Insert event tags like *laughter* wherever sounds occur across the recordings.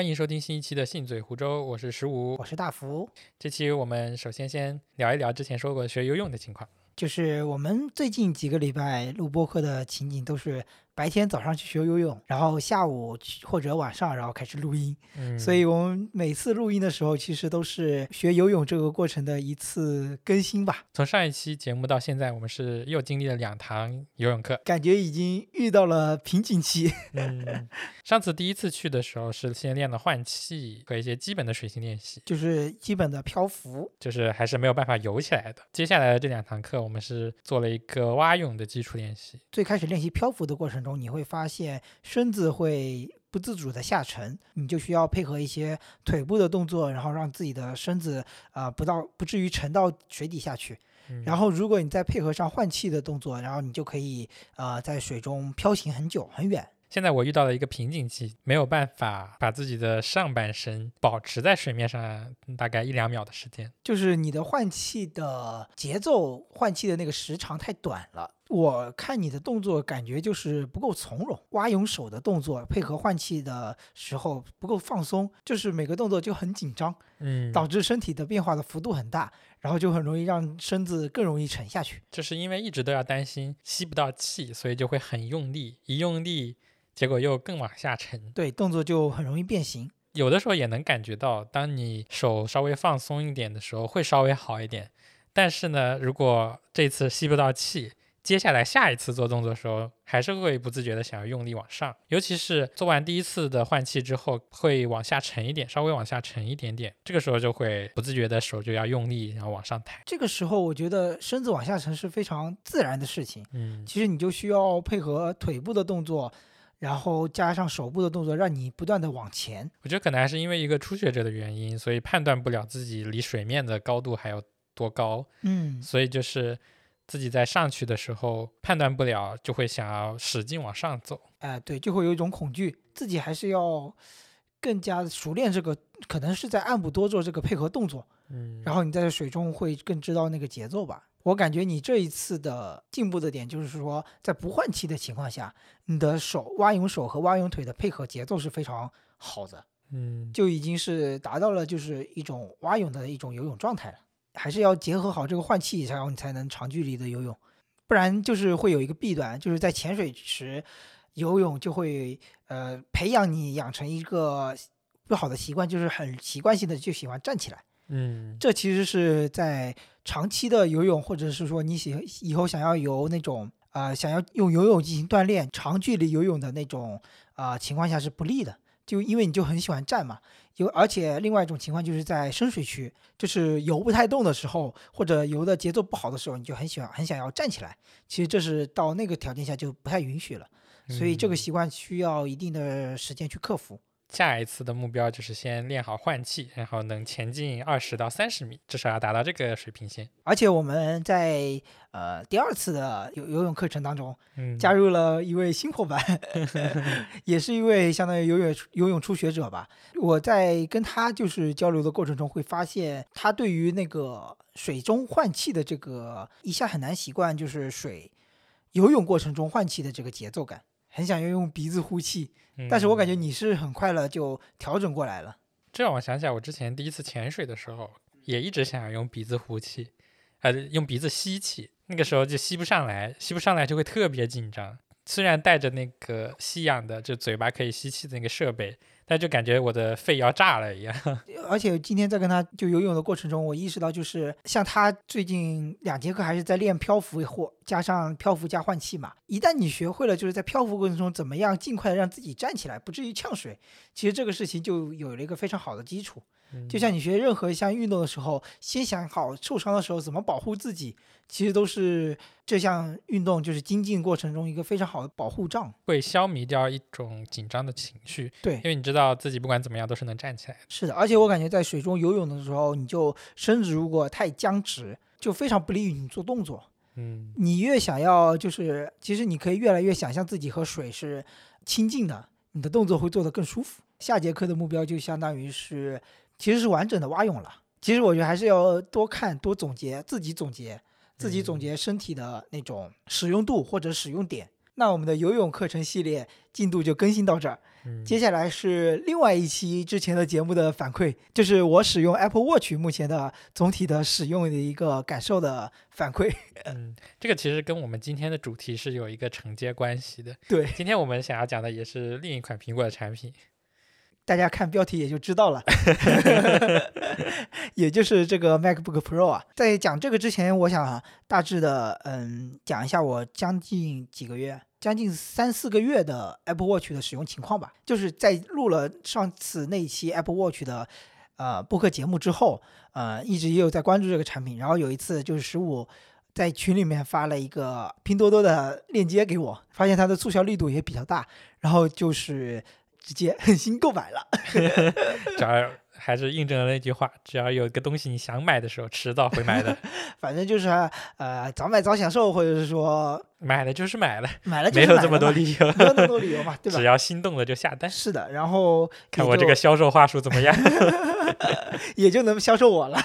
欢迎收听新一期的信嘴湖州，我是十五，我是大福。这期我们首先先聊一聊之前说过学游泳的情况，就是我们最近几个礼拜录播课的情景都是。白天早上去学游泳，然后下午或者晚上，然后开始录音。嗯，所以我们每次录音的时候，其实都是学游泳这个过程的一次更新吧。从上一期节目到现在，我们是又经历了两堂游泳课，感觉已经遇到了瓶颈期。嗯，*laughs* 上次第一次去的时候是先练了换气和一些基本的水性练习，就是基本的漂浮，就是还是没有办法游起来的。接下来的这两堂课，我们是做了一个蛙泳的基础练习。最开始练习漂浮的过程中。你会发现身子会不自主的下沉，你就需要配合一些腿部的动作，然后让自己的身子啊不到不至于沉到水底下去。然后如果你再配合上换气的动作，然后你就可以呃在水中漂行很久很远。现在我遇到了一个瓶颈期，没有办法把自己的上半身保持在水面上大概一两秒的时间，就是你的换气的节奏、换气的那个时长太短了。我看你的动作感觉就是不够从容，蛙泳手的动作配合换气的时候不够放松，就是每个动作就很紧张，嗯，导致身体的变化的幅度很大，然后就很容易让身子更容易沉下去。就是因为一直都要担心吸不到气，所以就会很用力，一用力。结果又更往下沉，对，动作就很容易变形。有的时候也能感觉到，当你手稍微放松一点的时候，会稍微好一点。但是呢，如果这次吸不到气，接下来下一次做动作的时候，还是会不自觉的想要用力往上。尤其是做完第一次的换气之后，会往下沉一点，稍微往下沉一点点，这个时候就会不自觉的手就要用力，然后往上抬。这个时候，我觉得身子往下沉是非常自然的事情。嗯，其实你就需要配合腿部的动作。然后加上手部的动作，让你不断的往前。我觉得可能还是因为一个初学者的原因，所以判断不了自己离水面的高度还有多高。嗯，所以就是自己在上去的时候判断不了，就会想要使劲往上走。哎，对，就会有一种恐惧。自己还是要更加熟练这个，可能是在暗部多做这个配合动作。嗯，然后你在水中会更知道那个节奏吧。我感觉你这一次的进步的点就是说，在不换气的情况下，你的手蛙泳手和蛙泳腿的配合节奏是非常好的，嗯，就已经是达到了就是一种蛙泳的一种游泳状态了。还是要结合好这个换气，然后你才能长距离的游泳，不然就是会有一个弊端，就是在潜水池游泳就会呃培养你养成一个不好的习惯，就是很习惯性的就喜欢站起来。嗯，这其实是在长期的游泳，或者是说你喜以后想要游那种啊，想要用游泳进行锻炼长距离游泳的那种啊情况下是不利的。就因为你就很喜欢站嘛，有而且另外一种情况就是在深水区，就是游不太动的时候，或者游的节奏不好的时候，你就很喜欢很想要站起来。其实这是到那个条件下就不太允许了，所以这个习惯需要一定的时间去克服。下一次的目标就是先练好换气，然后能前进二十到三十米，至少要达到这个水平线。而且我们在呃第二次的游游泳课程当中，嗯，加入了一位新伙伴，*laughs* 也是一位相当于游泳游泳初学者吧。我在跟他就是交流的过程中，会发现他对于那个水中换气的这个一下很难习惯，就是水游泳过程中换气的这个节奏感，很想要用鼻子呼气。但是我感觉你是很快了就调整过来了。这让我想起来，我之前第一次潜水的时候，也一直想要用鼻子呼气，呃，用鼻子吸气，那个时候就吸不上来，吸不上来就会特别紧张。虽然带着那个吸氧的，就嘴巴可以吸气的那个设备。那就感觉我的肺要炸了一样，*laughs* 而且今天在跟他就游泳的过程中，我意识到就是像他最近两节课还是在练漂浮或加上漂浮加换气嘛。一旦你学会了，就是在漂浮过程中怎么样尽快让自己站起来，不至于呛水，其实这个事情就有了一个非常好的基础。就像你学任何一项运动的时候，先想好受伤的时候怎么保护自己，其实都是这项运动就是精进过程中一个非常好的保护障，会消弭掉一种紧张的情绪。对，因为你知道自己不管怎么样都是能站起来的。是的，而且我感觉在水中游泳的时候，你就身子如果太僵直，就非常不利于你做动作。嗯，你越想要就是，其实你可以越来越想象自己和水是亲近的，你的动作会做得更舒服。下节课的目标就相当于是。其实是完整的蛙泳了。其实我觉得还是要多看、多总结，自己总结，自己总结身体的那种使用度或者使用点。那我们的游泳课程系列进度就更新到这儿。嗯，接下来是另外一期之前的节目的反馈，就是我使用 Apple Watch 目前的总体的使用的一个感受的反馈。嗯，这个其实跟我们今天的主题是有一个承接关系的。对，今天我们想要讲的也是另一款苹果的产品。大家看标题也就知道了，*laughs* 也就是这个 MacBook Pro 啊。在讲这个之前，我想大致的嗯讲一下我将近几个月，将近三四个月的 Apple Watch 的使用情况吧。就是在录了上次那一期 Apple Watch 的呃播客节目之后，呃一直也有在关注这个产品。然后有一次就是十五在群里面发了一个拼多多的链接给我，发现它的促销力度也比较大，然后就是。直接狠心购买了，*laughs* 只要还是印证了那句话，只要有一个东西你想买的时候，迟早会买的。*laughs* 反正就是呃，早买早享受，或者是说买了就是买了，买了没有这么多理由，没有那么多理由嘛，对吧？只要心动了就下单。是的，然后看我这个销售话术怎么样，*laughs* 也就能销售我了。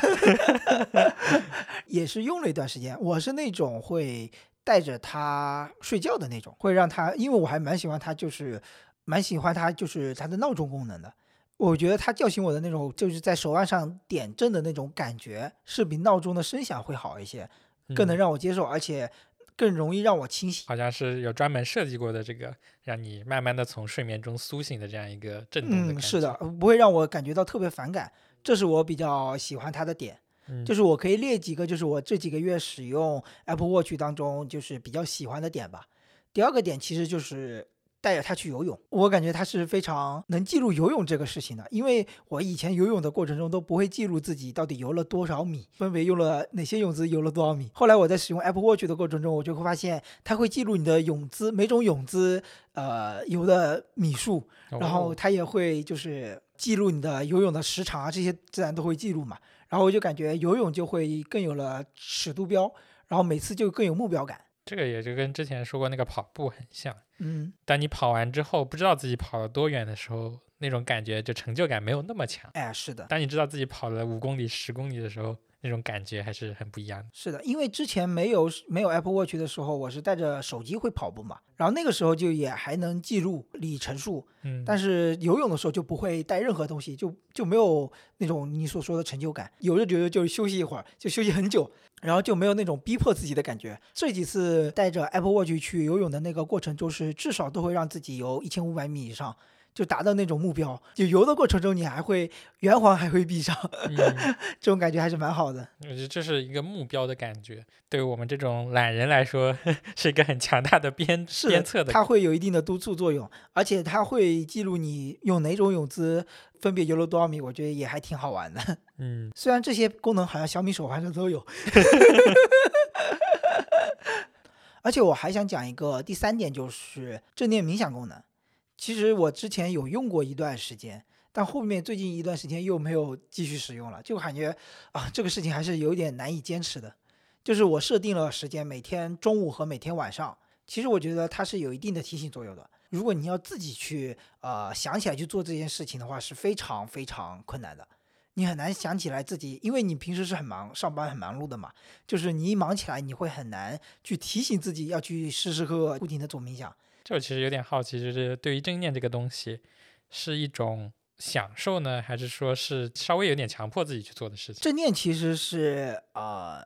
也是用了一段时间，我是那种会带着它睡觉的那种，会让它，因为我还蛮喜欢它，就是。蛮喜欢它，就是它的闹钟功能的。我觉得它叫醒我的那种，就是在手腕上点震的那种感觉，是比闹钟的声响会好一些，更能让我接受，而且更容易让我清醒。好像是有专门设计过的这个，让你慢慢的从睡眠中苏醒的这样一个震动的嗯，是的，不会让我感觉到特别反感，这是我比较喜欢它的点。就是我可以列几个，就是我这几个月使用 Apple Watch 当中，就是比较喜欢的点吧。第二个点其实就是。带着他去游泳，我感觉他是非常能记录游泳这个事情的。因为我以前游泳的过程中都不会记录自己到底游了多少米，分别用了哪些泳姿，游了多少米。后来我在使用 Apple Watch 的过程中，我就会发现它会记录你的泳姿，每种泳姿呃游的米数，然后它也会就是记录你的游泳的时长啊，这些自然都会记录嘛。然后我就感觉游泳就会更有了尺度标，然后每次就更有目标感。这个也就跟之前说过那个跑步很像，嗯，当你跑完之后不知道自己跑了多远的时候，那种感觉就成就感没有那么强。哎，是的。当你知道自己跑了五公里、十公里的时候。那种感觉还是很不一样的。是的，因为之前没有没有 Apple Watch 的时候，我是带着手机会跑步嘛，然后那个时候就也还能记录里程数，嗯，但是游泳的时候就不会带任何东西，就就没有那种你所说的成就感，有的觉得就是休息一会儿，就休息很久，然后就没有那种逼迫自己的感觉。这几次带着 Apple Watch 去游泳的那个过程，就是至少都会让自己游一千五百米以上。就达到那种目标，就游的过程中你还会圆环还会闭上，*laughs* 这种感觉还是蛮好的。我觉得这是一个目标的感觉，对于我们这种懒人来说，*laughs* 是一个很强大的鞭鞭策的。它会有一定的督促作用，而且它会记录你用哪种泳姿分别游了多少米，我觉得也还挺好玩的。嗯，*laughs* 虽然这些功能好像小米手环上都有。而且我还想讲一个第三点，就是正念冥想功能。其实我之前有用过一段时间，但后面最近一段时间又没有继续使用了，就感觉啊，这个事情还是有点难以坚持的。就是我设定了时间，每天中午和每天晚上，其实我觉得它是有一定的提醒作用的。如果你要自己去呃想起来去做这件事情的话，是非常非常困难的。你很难想起来自己，因为你平时是很忙，上班很忙碌的嘛，就是你一忙起来，你会很难去提醒自己要去时时刻刻不停的做冥想。这我其实有点好奇，就是对于正念这个东西，是一种享受呢，还是说是稍微有点强迫自己去做的事情？正念其实是呃，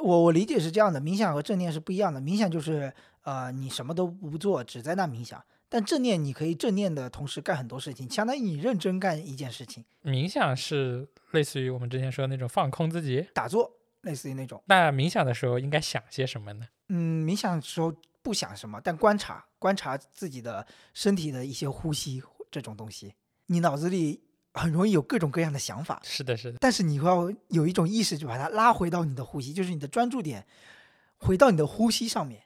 我我理解是这样的，冥想和正念是不一样的。冥想就是呃，你什么都不做，只在那冥想；但正念你可以正念的同时干很多事情，相当于你认真干一件事情。冥想是类似于我们之前说的那种放空自己、打坐，类似于那种。那冥想的时候应该想些什么呢？嗯，冥想的时候。不想什么，但观察观察自己的身体的一些呼吸这种东西，你脑子里很容易有各种各样的想法。是的，是的。但是你要有一种意识，就把它拉回到你的呼吸，就是你的专注点回到你的呼吸上面。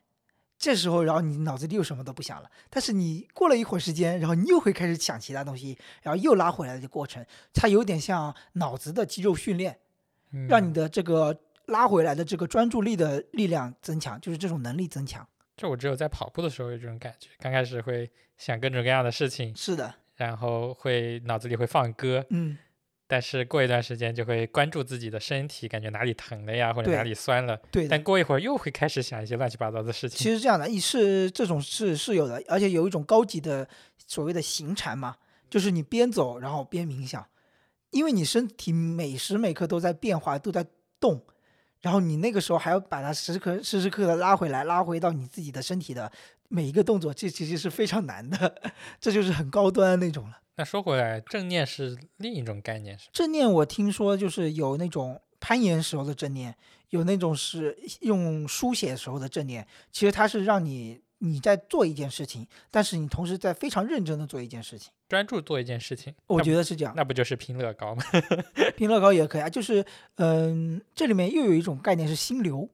这时候，然后你脑子里又什么都不想了。但是你过了一会儿时间，然后你又会开始想其他东西，然后又拉回来的过程，它有点像脑子的肌肉训练，让你的这个拉回来的这个专注力的力量增强，就是这种能力增强。就我只有在跑步的时候有这种感觉，刚开始会想各种各样的事情，是的，然后会脑子里会放歌，嗯，但是过一段时间就会关注自己的身体，感觉哪里疼了呀，或者哪里酸了。对的但。过一会儿又会开始想一些乱七八糟的事情。其实这样的，一是这种是是有的，而且有一种高级的所谓的行禅嘛，就是你边走然后边冥想，因为你身体每时每刻都在变化，都在动，然后你那个时候还要把它时刻时时刻刻的拉回来，拉回到你自己的身体的每一个动作，这其实是非常难的，这就是很高端那种了。那说回来，正念是另一种概念，是吧？正念我听说就是有那种攀岩时候的正念，有那种是用书写时候的正念。其实它是让你你在做一件事情，但是你同时在非常认真的做一件事情。专注做一件事情，我觉得是这样，那不就是拼乐高吗？*laughs* 拼乐高也可以啊。就是嗯，这里面又有一种概念是心流，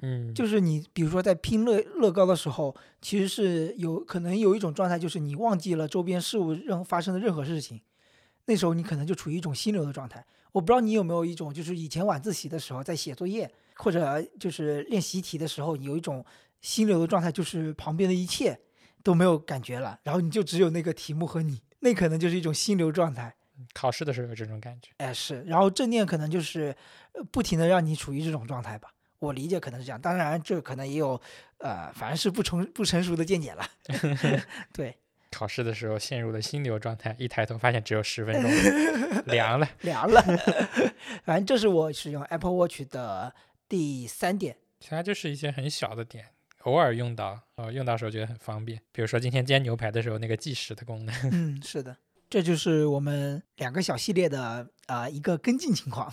嗯，就是你比如说在拼乐乐高的时候，其实是有可能有一种状态，就是你忘记了周边事物任发生的任何事情，那时候你可能就处于一种心流的状态。我不知道你有没有一种，就是以前晚自习的时候在写作业或者就是练习题的时候，有一种心流的状态，就是旁边的一切都没有感觉了，然后你就只有那个题目和你，那可能就是一种心流状态。考试的时候有这种感觉。哎，是，然后正念可能就是呃不停的让你处于这种状态吧，我理解可能是这样，当然这可能也有呃反正是不成不成熟的见解了。*laughs* 对，考试的时候陷入了心流状态，一抬头发现只有十分钟，*laughs* 凉了。凉了。*laughs* 反正这是我使用 Apple Watch 的第三点。其他就是一些很小的点，偶尔用到，呃，用到时候觉得很方便。比如说今天煎牛排的时候，那个计时的功能。*laughs* 嗯，是的，这就是我们两个小系列的啊、呃一个跟进情况。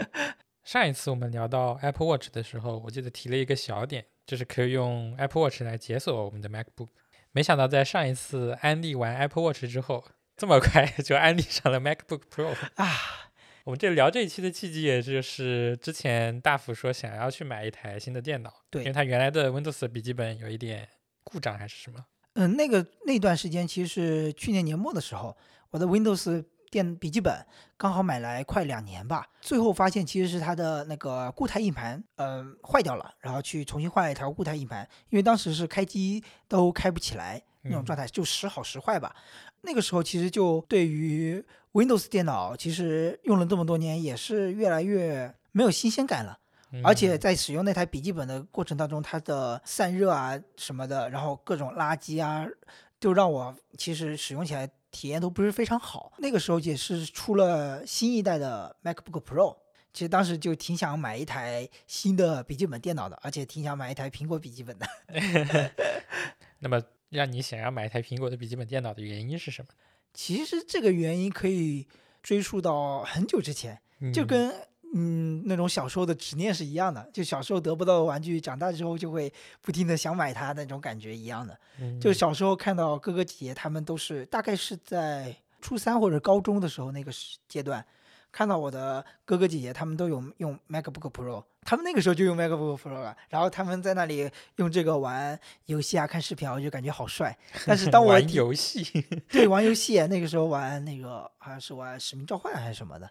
*laughs* 上一次我们聊到 Apple Watch 的时候，我记得提了一个小点，就是可以用 Apple Watch 来解锁我们的 MacBook。没想到在上一次安利完 Apple Watch 之后，这么快 *laughs* 就安利上了 MacBook Pro 啊。我们这聊这一期的契机，也就是之前大福说想要去买一台新的电脑，对因为他原来的 Windows 笔记本有一点故障还是什么。嗯，那个那段时间其实是去年年末的时候，我的 Windows 电笔记本刚好买来快两年吧，最后发现其实是它的那个固态硬盘，嗯、坏掉了，然后去重新换了一条固态硬盘，因为当时是开机都开不起来那种嗯状态，就时好时坏吧。那个时候其实就对于 Windows 电脑，其实用了这么多年，也是越来越没有新鲜感了。而且嗯在使用那台笔记本的过程当中，它的散热啊什么的，然后各种垃圾啊，就让我其实使用起来体验都不是非常好。那个时候也是出了新一代的 MacBook Pro，其实当时就挺想买一台新的笔记本电脑的，而且挺想买一台苹果笔记本的。*laughs* *laughs* 那么让你想要买一台苹果的笔记本电脑的原因是什么？其实这个原因可以追溯到很久之前，就嗯跟嗯那种小时候的执念是一样的，就小时候得不到的玩具，长大之后就会不停的想买它那种感觉一样的。就嗯小时候看到哥哥姐姐他们都是大概是在初三或者高中的时候那个时阶段，看到我的哥哥姐姐他们都有用 MacBook Pro，他们那个时候就用 MacBook Pro 了，然后他们在那里用这个玩游戏啊、看视频啊，我就感觉好帅。*laughs* 但是当我玩游戏，*laughs* 对玩游戏，那个时候玩那个好像是玩《使命召唤》还是什么的。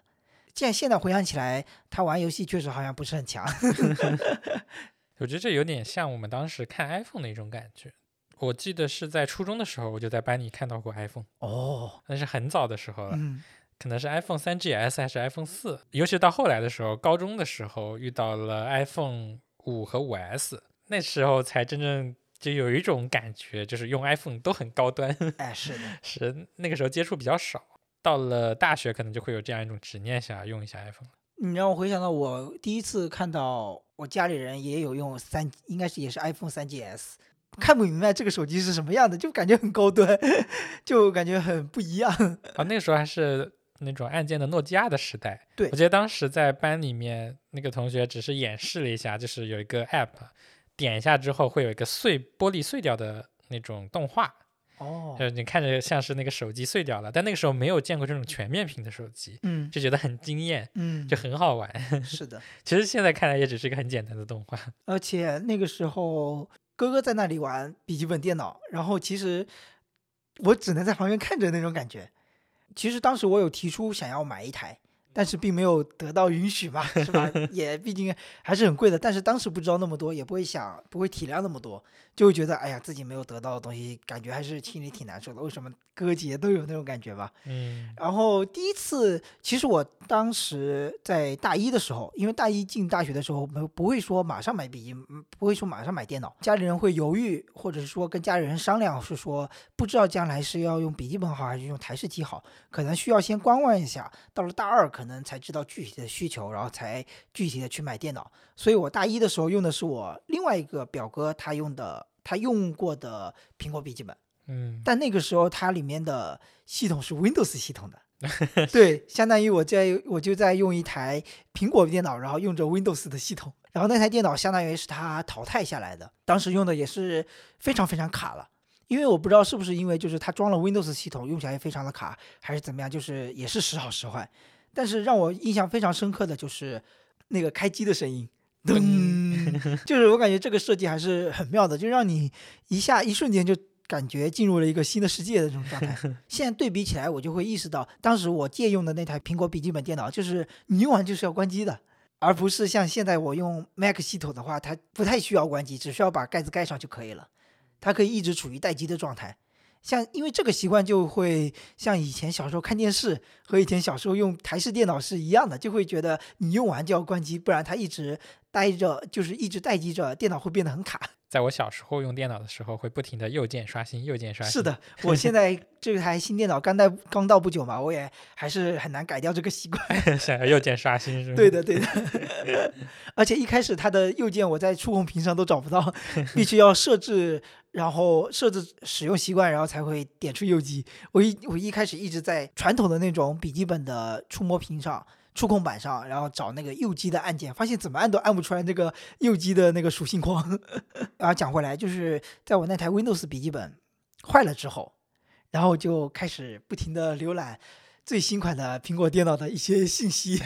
现现在回想起来，他玩游戏确实好像不是很强。*laughs* 我觉得这有点像我们当时看 iPhone 的一种感觉。我记得是在初中的时候，我就在班里看到过 iPhone，哦，那是很早的时候了，嗯，可能是 iPhone 三 GS 还是 iPhone 四。尤其到后来的时候，高中的时候遇到了 iPhone 五和五 S，那时候才真正就有一种感觉，就是用 iPhone 都很高端，哎，*laughs* 是的，是那个时候接触比较少。到了大学，可能就会有这样一种执念，想要用一下 iPhone。你让我回想到我第一次看到我家里人也有用三，应该是也是 iPhone 三 GS，看不明白这个手机是什么样的，就感觉很高端，*laughs* 就感觉很不一样。啊，那个时候还是那种按键的诺基亚的时代。对我记得当时在班里面，那个同学只是演示了一下，就是有一个 app，点一下之后会有一个碎玻璃碎掉的那种动画，哦就是你看着像是那个手机碎掉了，但那个时候没有见过这种全面屏的手机，嗯就觉得很惊艳，嗯，就很好玩。是的，*laughs* 其实现在看来也只是一个很简单的动画。而且那个时候哥哥在那里玩笔记本电脑，然后其实我只能在旁边看着那种感觉。其实当时我有提出想要买一台，但是并没有得到允许嘛，是吧？*laughs* 也毕竟还是很贵的。但是当时不知道那么多，也不会想，不会体谅那么多，就会觉得哎呀，自己没有得到的东西，感觉还是心里挺难受的。为什么哥姐都有那种感觉吧？嗯然后第一次，其实我当时在大一的时候，因为大一进大学的时候，没不会说马上买笔记，嗯不会说马上买电脑，家里人会犹豫，或者是说跟家里人商量，是说不知道将来是要用笔记本好还是用台式机好，可能需要先观望一下，到了大二可能才知道具体的需求，然后才具体的去买电脑。所以我大一的时候用的是我另外一个表哥他用的，他用过的苹果笔记本。嗯，但那个时候它里面的系统是 Windows 系统的，*laughs* 对，相当于我在我就在用一台苹果电脑，然后用着 Windows 的系统，然后那台电脑相当于是他淘汰下来的，当时用的也是非常非常卡了。因为我不知道是不是因为就是它装了 Windows 系统，用起来也非常的卡，还是怎么样，就是也是时好时坏。但是让我印象非常深刻的就是那个开机的声音，噔，*laughs* 就是我感觉这个设计还是很妙的，就让你一下一瞬间就感觉进入了一个新的世界的这种状态。*laughs* 现在对比起来，我就会意识到，当时我借用的那台苹果笔记本电脑，就是你用完就是要关机的，而不是像现在我用 Mac 系统的话，它不太需要关机，只需要把盖子盖上就可以了，它可以一直处于待机的状态。像因为这个习惯就会像以前小时候看电视和以前小时候用台式电脑是一样的，就会觉得你用完就要关机，不然它一直待着，就是一直待机着，电脑会变得很卡。在我小时候用电脑的时候，会不停的右键刷新，右键刷新。是，的，*laughs* 我现在这台新电脑刚到刚到不久嘛，我也还是很难改掉这个习惯。*laughs* 想要右键刷新是吗？对的，对的。*laughs* 而且一开始它的右键我在触控屏上都找不到，必须要设置，然后设置使用习惯，然后才会点出右击。我一我一开始一直在传统的那种笔记本的触摸屏上。触控板上，然后找那个右击的按键，发现怎么按都按不出来那个右击的那个属性框。*laughs* 然后讲回来，就是在我那台 Windows 笔记本坏了之后，然后就开始不停的浏览最新款的苹果电脑的一些信息。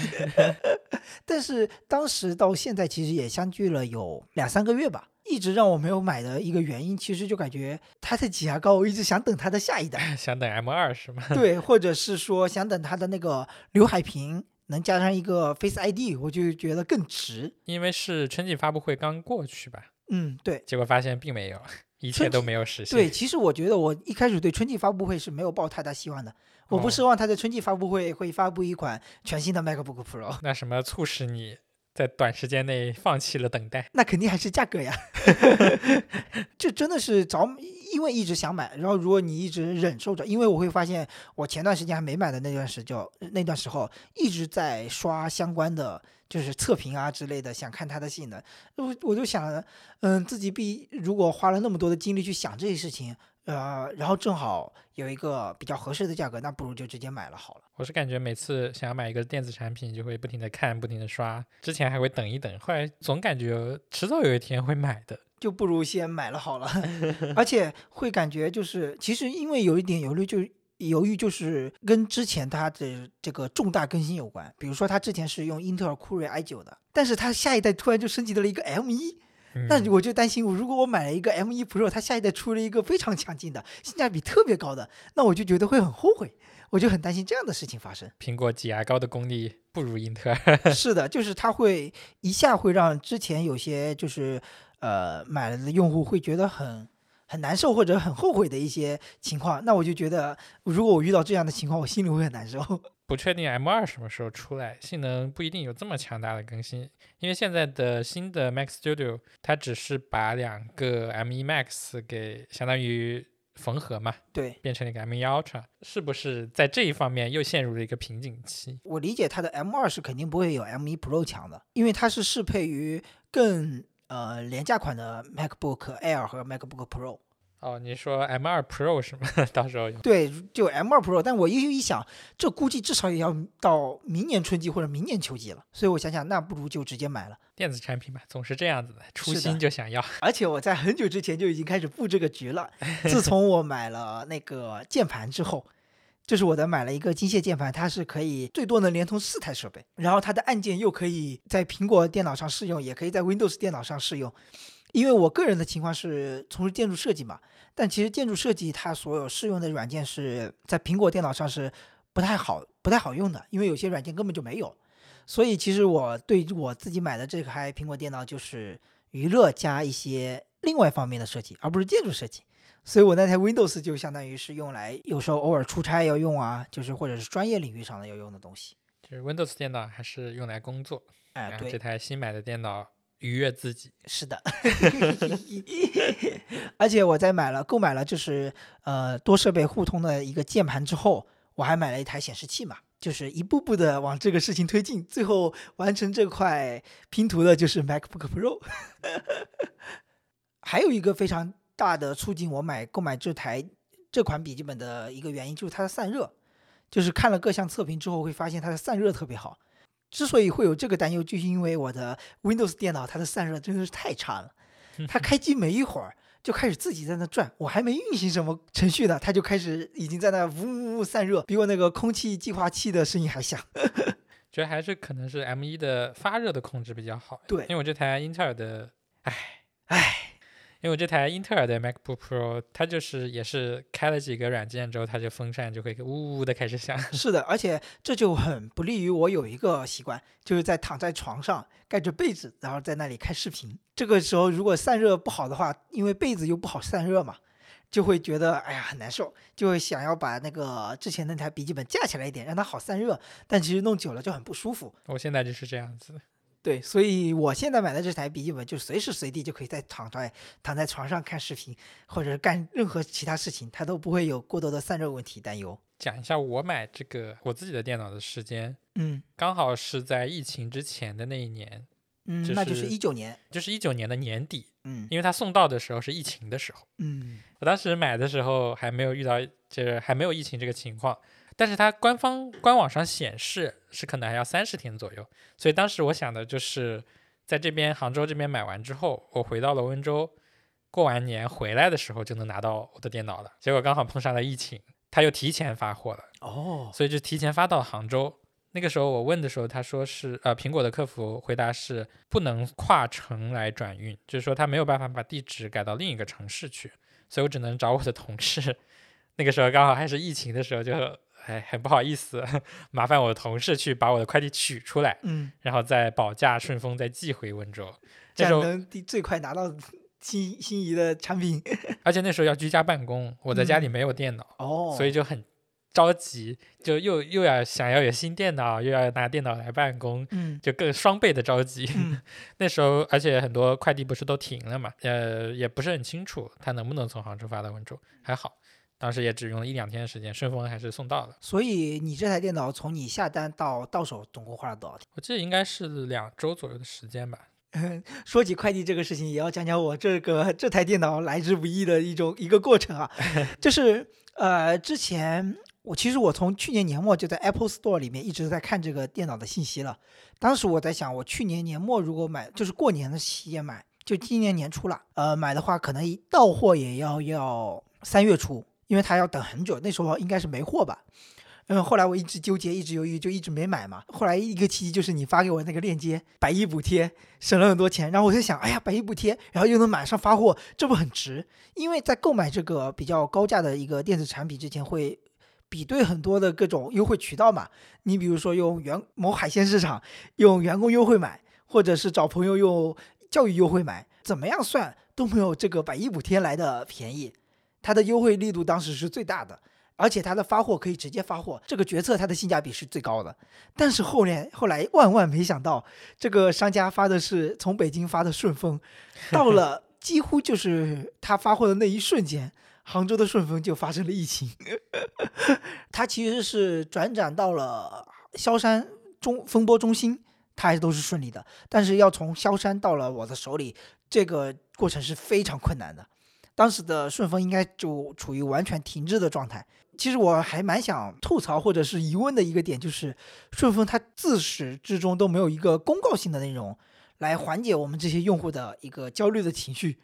*laughs* 但是当时到现在其实也相距了有两三个月吧，一直让我没有买的一个原因，其实就感觉它的挤牙膏，我一直想等它的下一代，*laughs* 想等 M 二是吗？对，或者是 *laughs* 说想等它的那个刘海屏能加上一个 Face ID，我就觉得更值。因为是春季发布会刚过去吧，嗯，对。结果发现并没有，*laughs* 一切都没有实现。对，其实我觉得我一开始对春季发布会是没有抱太大希望的，我不哦奢望它在春季发布会会发布一款全新的 MacBook Pro，那什么促使你在短时间内放弃了等待？那肯定还是价格呀。*laughs* 这真的是早，因为一直想买，然后如果你一直忍受着，因为我会发现我前段时间还没买的那段时就那段时候一直在刷相关的。就是测评啊之类的，想看它的性能，我我就想，嗯，自己必如果花了那么多的精力去想这些事情，呃，然后正好有一个比较合适的价格，那不如就直接买了好了。我是感觉每次想要买一个电子产品，就会不停的看，不停的刷，之前还会等一等，后来总感觉迟早有一天会买的。就不如先买了好了，*laughs* 而且会感觉就是，其实因为有一点犹豫，就犹豫就是跟之前它的这个重大更新有关。比如说，它之前是用英特尔酷睿 i 九的，但是它下一代突然就升级到了一个 M 一、嗯、那我就担心，我如果我买了一个 M 一 Pro，它下一代出了一个非常强劲的、性价比特别高的，那我就觉得会很后悔，我就很担心这样的事情发生。苹果挤牙膏的功力不如英特 *laughs* 尔。*laughs* 是的，就是它会一下会让之前有些就是呃买了的用户会觉得很很难受或者很后悔的一些情况。那我就觉得，如果我遇到这样的情况，我心里会很难受。不确定 M 二什么时候出来，性能不一定有这么强大的更新，因为现在的新的 Mac Studio 它只是把两个 M1 Max 给相当于缝合嘛，对变成了一个 M1 Ultra，是不是在这一方面又陷入了一个瓶颈期？我理解它的 M 二是肯定不会有 M 一 Pro 强的，因为它是适配于更呃廉价款的 MacBook Air 和 MacBook Pro。哦，你说 M 二 Pro 是吗？*laughs* 到时候有对，就 M 二 Pro，但我又一想，这估计至少也要到明年春季或者明年秋季了，所以我想想，那不如就直接买了。电子产品嘛，总是这样子的，初心就想要。而且我在很久之前就已经开始布这个局了。*laughs* 自从我买了那个键盘之后，就是我的买了一个机械键盘，它是可以最多能连通四台设备，然后它的按键又可以在苹果电脑上适用，也可以在 Windows 电脑上适用。因为我个人的情况是从事建筑设计嘛，但其实建筑设计它所有适用的软件是在苹果电脑上是不太好不太好用的，因为有些软件根本就没有。所以其实我对我自己买的这台苹果电脑就是娱乐加一些另外方面的设计，而不是建筑设计。所以我那台 Windows 就相当于是用来有时候偶尔出差要用啊，就是或者是专业领域上的要用的东西。就是 Windows 电脑还是用来工作，哎，对这，台新买的电脑愉悦自己。是的。*laughs* 而且我在买了购买了就是呃多设备互通的一个键盘之后，我还买了一台显示器嘛，就是一步步的往这个事情推进，最后完成这块拼图的就是 MacBook Pro。*laughs* 还有一个非常大的促进我买购买这台这款笔记本的一个原因就是它的散热，就是看了各项测评之后会发现它的散热特别好。之所以会有这个担忧，就是因为我的 Windows 电脑它的散热真的是太差了，*laughs* 它开机没一会儿就开始自己在那转，我还没运行什么程序呢，它就开始已经在那呜呜呜散热，比我那个空气净化器的声音还响。*laughs* 觉得还是可能是 M1 的发热的控制比较好，对因为我这台英特尔的，唉，唉，因为我这台英特尔的 MacBook Pro，它就是也是开了几个软件之后，它就风扇就会呜呜的开始响。是的，而且这就很不利于我有一个习惯，就是在躺在床上盖着被子，然后在那里看视频。这个时候如果散热不好的话，因为被子又不好散热嘛，就会觉得哎呀很难受，就会想要把那个之前那台笔记本架起来一点，让它好散热。但其实弄久了就很不舒服。我现在就是这样子的。对，所以我现在买的这台笔记本，就随时随地就可以在躺在躺在床上看视频，或者是干任何其他事情，它都不会有过多的散热问题担忧。讲一下我买这个我自己的电脑的时间，嗯刚好是在疫情之前的那一年，嗯，就那就是是一九年。就是一九年的年底，嗯因为它送到的时候是疫情的时候。嗯我当时买的时候还没有遇到，就是还没有疫情这个情况，但是它官方官网上显示是可能还要三十天左右，所以当时我想的就是在这边杭州这边买完之后，我回到了温州，过完年回来的时候就能拿到我的电脑了。结果刚好碰上了疫情，他又提前发货了，哦所以就提前发到杭州。那个时候我问的时候，他说是呃，苹果的客服回答是不能跨城来转运，就是说他没有办法把地址改到另一个城市去，所以我只能找我的同事。*laughs* 那个时候刚好还是疫情的时候就，哎很不好意思，*laughs* 麻烦我的同事去把我的快递取出来，嗯，然后再保价顺丰再寄回温州。这样能第最快拿到心心仪的产品。*laughs* 而且那时候要居家办公，我在家里没有电脑，哦所以就很着急，就又又要想要有新电脑，又要拿电脑来办公，嗯就更双倍的着急。嗯 *laughs* 那时候，而且很多快递不是都停了嘛，呃，也不是很清楚它能不能从杭州发到温州，还好，当时也只用了一两天的时间，顺丰还是送到了。所以你这台电脑从你下单到到手总共花了多少天？我记得应该是两周左右的时间吧。*laughs* 说起快递这个事情，也要讲讲我这个这台电脑来之不易的一种一个过程啊，*laughs* 就是呃，之前我其实我从去年年末就在 Apple Store 里面一直在看这个电脑的信息了。当时我在想，我去年年末如果买，就是过年的期间买，就今年年初了，呃，买的话可能一到货也要要三月初，因为他要等很久，那时候应该是没货吧。嗯，后来我一直纠结，一直犹豫，就一直没买嘛。后来一个契机就是你发给我那个链接，百亿补贴，省了很多钱。然后我就想，哎呀，百亿补贴，然后又能马上发货，这不很值？因为在购买这个比较高价的一个电子产品之前，会比对很多的各种优惠渠道嘛。你比如说用员某海鲜市场用员工优惠买，或者是找朋友用教育优惠买，怎么样算都没有这个百亿补贴来的便宜。它的优惠力度当时是最大的。而且它的发货可以直接发货，这个决策它的性价比是最高的。但是后面后来万万没想到，这个商家发的是从北京发的顺丰，到了 *laughs* 几乎就是他发货的那一瞬间，杭州的顺丰就发生了疫情。*laughs* 它其实是转展到了萧山中风波中心，它还都是顺利的。但是要从萧山到了我的手里，这个过程是非常困难的。当时的顺丰应该就处于完全停滞的状态。其实我还蛮想吐槽或者是疑问的一个点，就是顺丰它自始至终都没有一个公告性的内容来缓解我们这些用户的一个焦虑的情绪。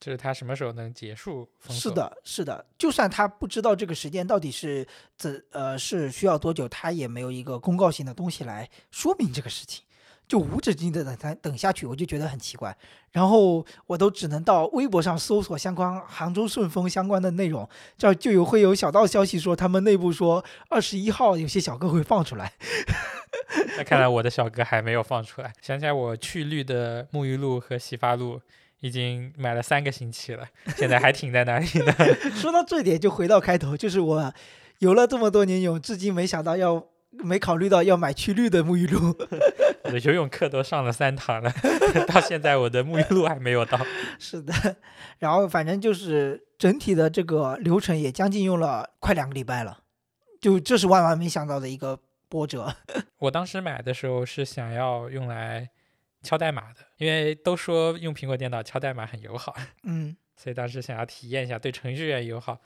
就是它什么时候能结束？是，的，是的，就算他不知道这个时间到底是怎呃是需要多久，他也没有一个公告性的东西来说明这个事情。就无止境的等它等下去，我就觉得很奇怪。然后我都只能到微博上搜索相关杭州顺丰相关的内容，这就有会有小道消息说他们内部说二十一号有些小哥会放出来。*laughs* 那看来 *laughs* 我的小哥还没有放出来。想起来我去绿的沐浴露和洗发露已经买了三个星期了，现在还停在那里呢。*laughs* 说到这点，就回到开头，就是我游了这么多年泳，至今没想到要没考虑到要买去绿的沐浴露。*laughs* 我的游泳课都上了三堂了，*laughs* 到现在我的沐浴露还没有到。*laughs* 是的，然后反正就是整体的这个流程也将近用了快两个礼拜了，就这是万万没想到的一个波折。我当时买的时候是想要用来敲代码的，因为都说用苹果电脑敲代码很友好，嗯，所以当时想要体验一下对程序员友好。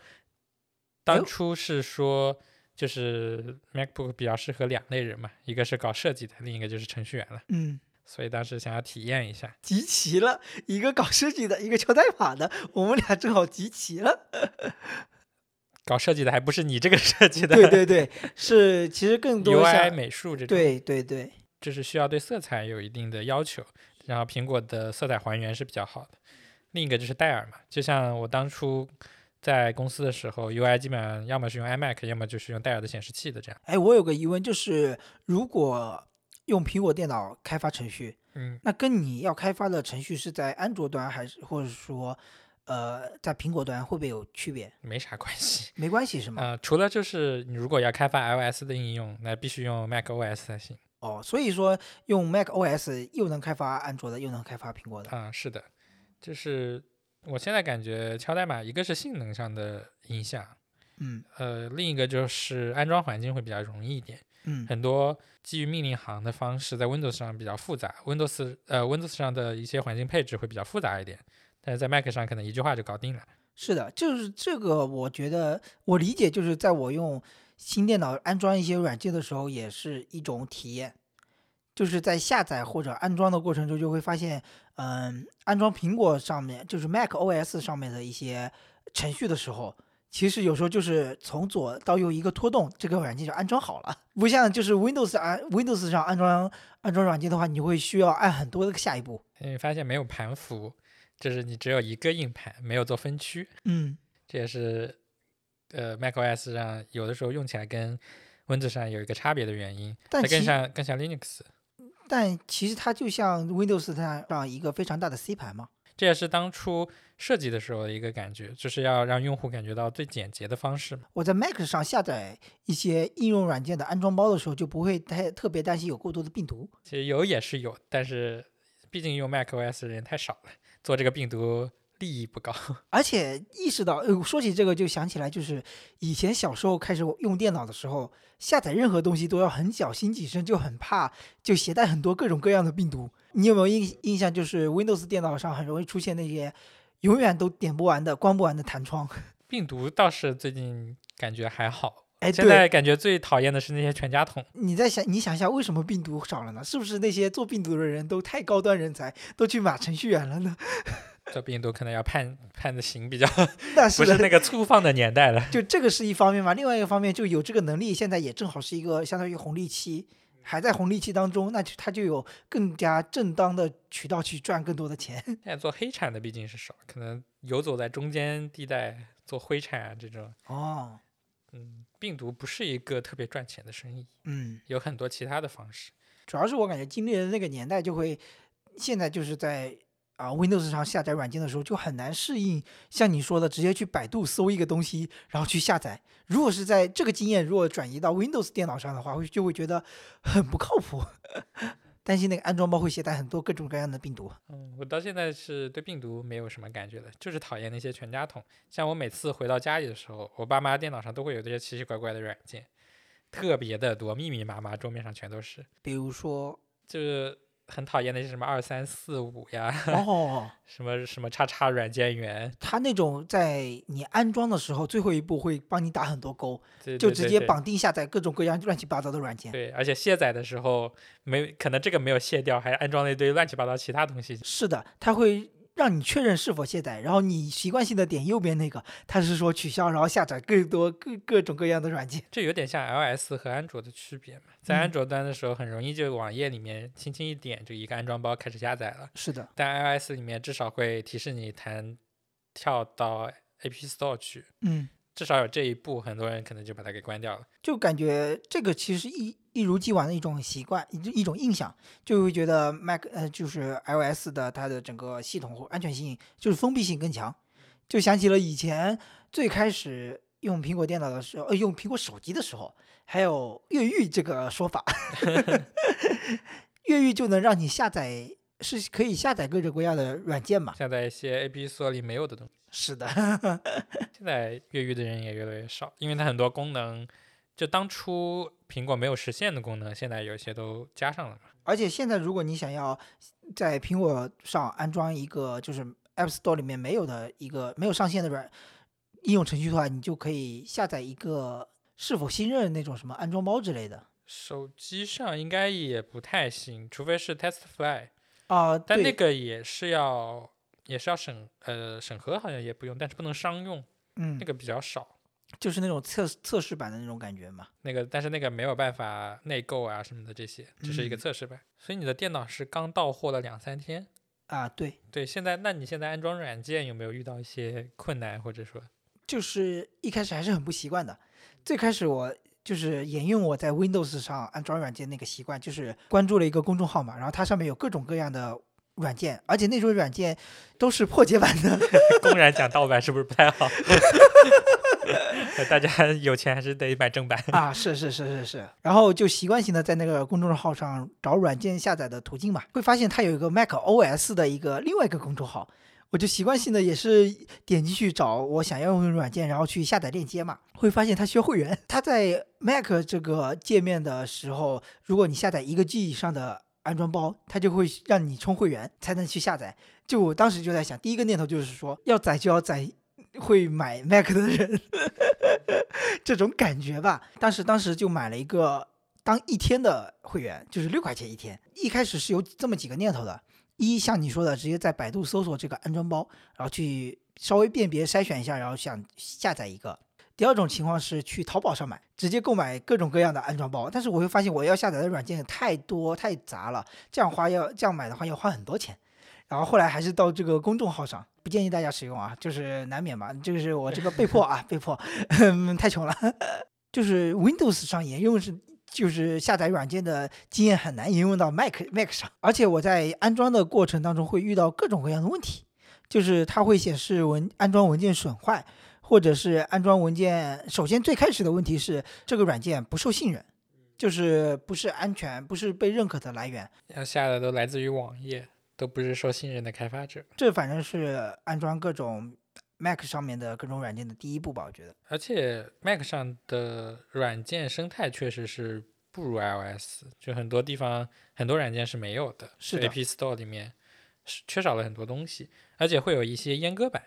当初是说。就是 MacBook 比较适合两类人嘛，一个是搞设计的，另一个就是程序员了。嗯，所以当时想要体验一下，集齐了一个搞设计的，一个敲代码的，我们俩正好集齐了。搞设计的还不是你这个设计的？对对对，是其实更多 UI 美术这种。对对对，这是需要对色彩有一定的要求，然后苹果的色彩还原是比较好的。另一个就是戴尔嘛，就像我当初。在公司的时候，UI 基本上要么是用 iMac，要么就是用戴尔的显示器的这样。哎，我有个疑问，就是如果用苹果电脑开发程序，嗯，那跟你要开发的程序是在安卓端，还是或者说，呃，在苹果端会不会有区别？没啥关系，没关系是吗？呃，除了就是你如果要开发 iOS 的应用，那必须用 macOS 才行。哦，所以说用 macOS 又能开发安卓的，又能开发苹果的。啊，是的，就是。我现在感觉敲代码，一个是性能上的影响，嗯，呃，另一个就是安装环境会比较容易一点，嗯，很多基于命令行的方式在 Windows 上比较复杂，Windows 呃 Windows 上的一些环境配置会比较复杂一点，但是在 Mac 上可能一句话就搞定了。是的，就是这个，我觉得我理解，就是在我用新电脑安装一些软件的时候，也是一种体验。就是在下载或者安装的过程中，就会发现，嗯，安装苹果上面就是 Mac OS 上面的一些程序的时候，其实有时候就是从左到右一个拖动，这个软件就安装好了。不像就是 Windows 安 Windows 上安装安装软件的话，你会需要按很多的下一步。你发现没有盘符，就是你只有一个硬盘，没有做分区。嗯，这也是呃 Mac OS 上有的时候用起来跟 Windows 上有一个差别的原因。但更像更像 Linux。但其实它就像 Windows 上一个非常大的 C 盘嘛，这也是当初设计的时候的一个感觉，就是要让用户感觉到最简洁的方式。我在 Mac 上下载一些应用软件的安装包的时候，就不会太特别担心有过多的病毒。其实有也是有，但是毕竟用 Mac OS 的人太少了，做这个病毒利益不高。*laughs* 而且意识到，呃，说起这个就想起来，就是以前小时候开始用电脑的时候。下载任何东西都要很小心谨慎，就很怕就携带很多各种各样的病毒。你有没有印印象？就是 Windows 电脑上很容易出现那些永远都点不完的、关不完的弹窗。*laughs* 病毒倒是最近感觉还好，哎，现在感觉最讨厌的是那些全家桶。你在想，你想一下，为什么病毒少了呢？是不是那些做病毒的人都太高端人才，都去码程序员了呢？*laughs* 做病毒可能要判判的刑比较，但是不是那个粗放的年代了。就这个是一方面嘛，另外一个方面就有这个能力，现在也正好是一个相当于红利期，还在红利期当中，那就他就有更加正当的渠道去赚更多的钱。现在做黑产的毕竟是少，可能游走在中间地带做灰产啊这种。哦，嗯，病毒不是一个特别赚钱的生意。嗯，有很多其他的方式。主要是我感觉经历了那个年代，就会现在就是在。啊，Windows 上下载软件的时候就很难适应，像你说的，直接去百度搜一个东西，然后去下载。如果是在这个经验如果转移到 Windows 电脑上的话，会就会觉得很不靠谱，*laughs* 担心那个安装包会携带很多各种各样的病毒。嗯，我到现在是对病毒没有什么感觉的，就是讨厌那些全家桶。像我每次回到家里的时候，我爸妈电脑上都会有这些奇奇怪怪的软件，特别的多，密密麻麻，桌面上全都是。比如说，就是。很讨厌那些什么二三四五呀，*laughs* 哦，什么什么叉叉软件源，它那种在你安装的时候，最后一步会帮你打很多勾，就直接绑定下载各种各样乱七八糟的软件。对，而且卸载的时候没可能这个没有卸掉，还安装了一堆乱七八糟其他东西。是的，它会让你确认是否卸载，然后你习惯性的点右边那个，它是说取消，然后下载更多各各种各样的软件。这有点像 iOS 和安卓的区别嘛，在嗯安卓端的时候，很容易就网页里面轻轻一点，就一个安装包开始下载了。是的，但 iOS 里面至少会提示你弹跳到 App Store 去，嗯，至少有这一步，很多人可能就把它给关掉了。就感觉这个其实一一如既往的一种习惯，一一种印象，就会觉得 Mac 呃就是 iOS 的它的整个系统或安全性就是封闭性更强，就想起了以前最开始用苹果电脑的时候，呃，用苹果手机的时候，还有越狱这个说法，*laughs* 越狱就能让你下载，是可以下载各种各样的软件嘛？下载一些 App Store 里没有的东西。是的，*laughs* 现在越狱的人也越来越少，因为它很多功能，就当初苹果没有实现的功能，现在有些都加上了嘛。而且现在如果你想要在苹果上安装一个就是 App Store 里面没有的一个没有上线的软应用程序的话，你就可以下载一个是否信任那种什么安装包之类的。手机上应该也不太行，除非是 TestFly，啊、但那，个也是要也是要审呃审核，好像也不用，但是不能商用，嗯那，个比较少。就是那种测测试版的那种感觉嘛。那个，但是那个没有办法内购啊什么的这些，只是一个嗯测试版。所以你的电脑是刚到货了两三天。啊，对，对，现在那你现在安装软件有没有遇到一些困难，或者说就是一开始还是很不习惯的。最开始我就是沿用我在 Windows 上安装软件那个习惯，就是关注了一个公众号嘛，然后它上面有各种各样的软件，而且那种软件都是破解版的。*laughs* 公然讲盗版是不是不太好？*laughs* 大家有钱还是得买正版。啊，是是是是是，然后就习惯性的在那个公众号上找软件下载的途径嘛，会发现它有一个 Mac OS 的一个另外一个公众号，我就习惯性的也是点进去找我想要用的软件，然后去下载链接嘛，会发现它需要会员。它在 Mac 这个界面的时候，如果你下载一个 G 以上的安装包，它就会让你充会员才能去下载。就我当时就在想，第一个念头就是说，要载就要载会买 Mac 的人。*laughs* 这种感觉吧。当时当时就买了一个当一天的会员，就是六块钱一天。一开始是有这么几个念头的：一像你说的，直接在百度搜索这个安装包，然后去稍微辨别筛选一下，然后想下载一个。第二种情况是去淘宝上买，直接购买各种各样的安装包，但是我会发现我要下载的软件太多太杂了，这样花要这样买的话要花很多钱。然后后来还是到这个公众号上，不建议大家使用啊，就是难免嘛，就是我这个被迫啊，被迫，太穷了。就是 Windows 上沿用是就是下载软件的经验很难沿用到 Mac Mac 上，而且我在安装的过程当中会遇到各种各样的问题，就是它会显示文安装文件损坏，或者是安装文件，首先最开始的问题是这个软件不受信任，就是不是安全，不是被认可的来源。要下的都来自于网页，都不是受信任的开发者。这反正是安装各种 Mac 上面的各种软件的第一步吧，我觉得。而且 Mac 上的软件生态确实是不如 iOS，就很多地方很多软件是没有的，是的 App Store 里面是缺少了很多东西，而且会有一些阉割版。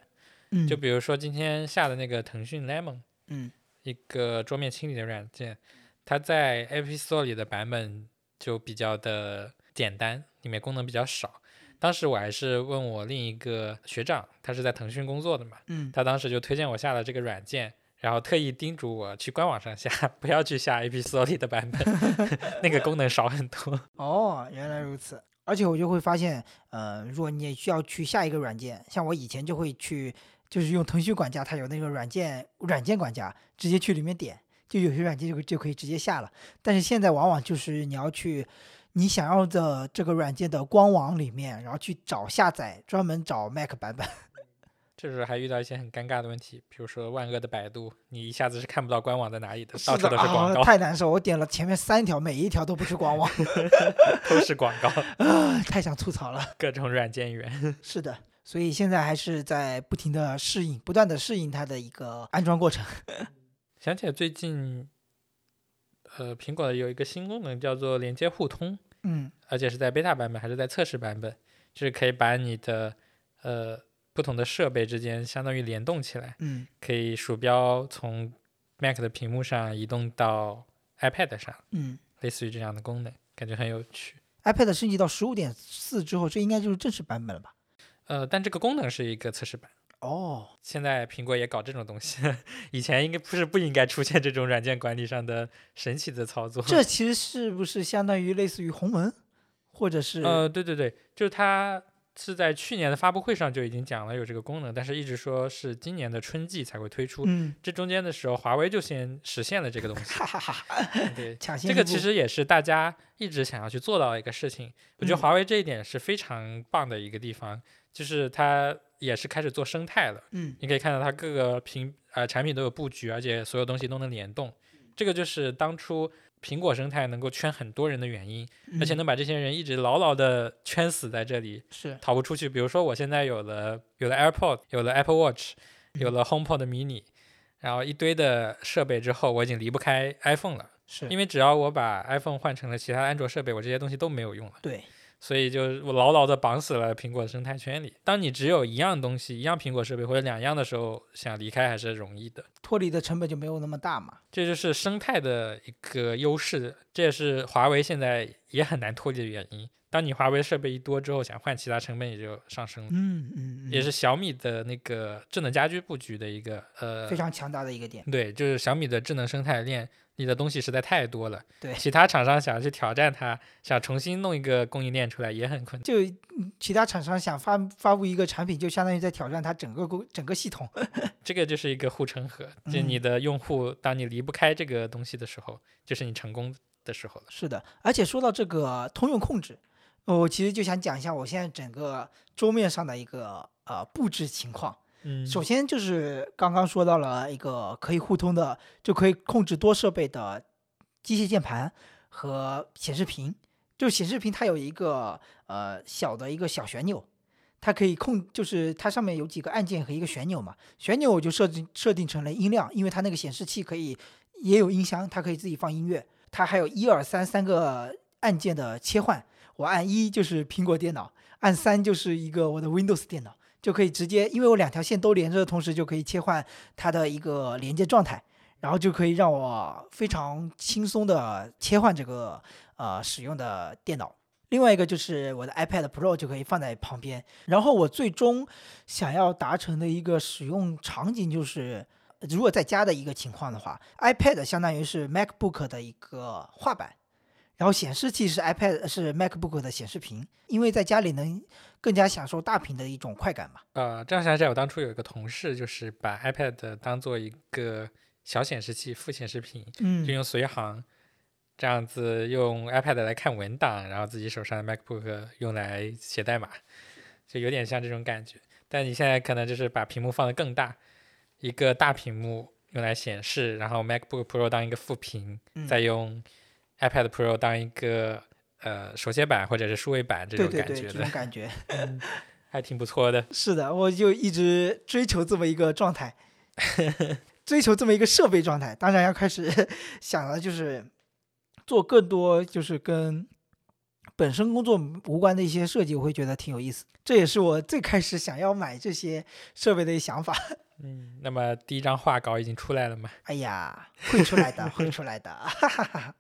嗯就比如说今天下的那个腾讯 Lemon，嗯一个桌面清理的软件，它在 App Store 里的版本就比较的简单，里面功能比较少。当时我还是问我另一个学长，他是在腾讯工作的嘛，嗯他当时就推荐我下了这个软件，然后特意叮嘱我去官网上下，*laughs* 不要去下 App Store 里的版本，*laughs* 那个功能少很多。*laughs* 哦，原来如此。而且我就会发现，呃，如果你需要去下一个软件，像我以前就会去，就是用腾讯管家，它有那个软件软件管家，直接去里面点，就有些软件就就可以直接下了。但是现在往往就是你要去你想要的这个软件的官网里面，然后去找下载，专门找 Mac 版本。*laughs* 这时候还遇到一些很尴尬的问题，比如说万恶的百度，你一下子是看不到官网在哪里的，到处都是广告，太难受。我点了前面三条，每一条都不是官网，*laughs* 都是广告，啊，太想吐槽了。各种软件源。*laughs* 是的，所以现在还是在不停的适应，不断的适应它的一个安装过程。*laughs* 想起来最近，呃，苹果有一个新功能叫做连接互通，嗯而且是在 beta 版本还是在测试版本，就是可以把你的呃不同的设备之间相当于联动起来，嗯可以鼠标从 Mac 的屏幕上移动到 iPad 上，嗯类似于这样的功能，感觉很有趣。，iPad 升级到十五点四之后，这应该就是正式版本了吧？呃，但这个功能是一个测试版。哦，现在苹果也搞这种东西，*laughs* 以前应该不是不应该出现这种软件管理上的神奇的操作。这 *laughs* 其实是不是相当于类似于鸿蒙，或者是呃，对对对，就是它是在去年的发布会上就已经讲了有这个功能，但是一直说是今年的春季才会推出。嗯，这中间的时候，华为就先实现了这个东西。哈哈哈，对，抢先这个其实也是大家一直想要去做到的一个事情。我觉得嗯华为这一点是非常棒的一个地方，就是它也是开始做生态了。嗯你可以看到它各个品呃产品都有布局，而且所有东西都能联动。这个就是当初苹果生态能够圈很多人的原因，而且嗯能把这些人一直牢牢的圈死在这里，是逃不出去。比如说我现在有了有了 AirPod，有了 Apple Watch，有嗯了 HomePod mini，然后一堆的设备之后，我已经离不开 iPhone 了。是，因为只要我把 iPhone 换成了其他安卓设备，我这些东西都没有用了。对，所以就我牢牢的绑死了苹果生态圈里。当你只有一样东西、一样苹果设备或者两样的时候，想离开还是容易的。脱离的成本就没有那么大嘛。这就是生态的一个优势，这也是华为现在也很难脱离的原因。当你华为设备一多之后，想换其他成本也就上升了。嗯嗯嗯，也是小米的那个智能家居布局的一个呃非，常强大的一个点。对，就是小米的智能生态链里的东西实在太多了。对其他厂商想要去挑战它，想重新弄一个供应链出来也很困难。就嗯其他厂商想发发布一个产品，就相当于在挑战它整个工整个系统。*laughs* 这个就是一个护城河，就你嗯的用户，当你离不开这个东西的时候，就是你成功的时候了。是的，而且说到这个通用控制，我其实就想讲一下我现在整个桌面上的一个呃布置情况。嗯首先就是刚刚说到了一个可以互通的，就可以控制多设备的机械键盘和显示屏。就显示屏它有一个呃小的一个小旋钮，它可以控，就是它上面有几个按键和一个旋钮嘛。旋钮我就设定设定成了音量，因为它那个显示器可以也有音箱，它可以自己放音乐。它还有一二三三个按键的切换，我按一就是苹果电脑，按三就是一个我的 Windows 电脑。就可以直接，因为我两条线都连着的同时，就可以切换它的一个连接状态，然后就可以让我非常轻松的切换这个呃使用的电脑。另外一个就是我的 iPad Pro 就可以放在旁边，然后我最终想要达成的一个使用场景就是，如果在家的一个情况的话，iPad 相当于是 MacBook 的一个画板，然后显示器是 iPad 是 MacBook 的显示屏，因为在家里能更加享受大屏的一种快感嘛。呃，这样想起来，我当初有一个同事，就是把 iPad 当做一个小显示器、副显示屏，就嗯，用随行，这样子用 iPad 来看文档，然后自己手上的 MacBook 用来写代码，就有点像这种感觉。但你现在可能就是把屏幕放得更大，一个大屏幕用来显示，然后 MacBook Pro 当一个副屏，嗯再用 iPad Pro 当一个呃手写板或者是数位板这种感觉的这种，感觉嗯还挺不错的。是的，我就一直追求这么一个状态，*laughs* 追求这么一个设备状态。当然要开始 *laughs* 想了就是做更多就是跟本身工作无关的一些设计，我会觉得挺有意思。这也是我最开始想要买这些设备的一想法。嗯，那么第一张画稿已经出来了吗？哎呀，会出来的，会出来的，哈哈哈。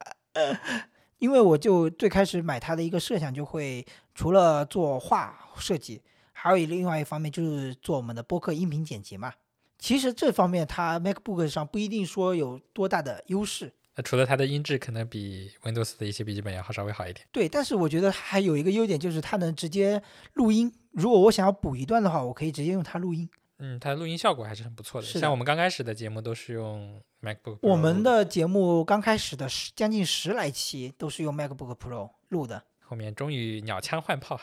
因为我就最开始买它的一个设想，就会除了做画设计，还有一另外一方面就是做我们的播客音频剪辑嘛。其实这方面它 MacBook 上不一定说有多大的优势，那除了它的音质可能比 Windows 的一些笔记本要好稍微好一点。对，但是我觉得还有一个优点就是它能直接录音。如果我想要补一段的话，我可以直接用它录音。嗯，它的录音效果还是很不错的。的像我们刚开始的节目都是用 MacBook，我们的节目刚开始的十将近十来期都是用 MacBook Pro 录的。后面终于鸟枪换炮，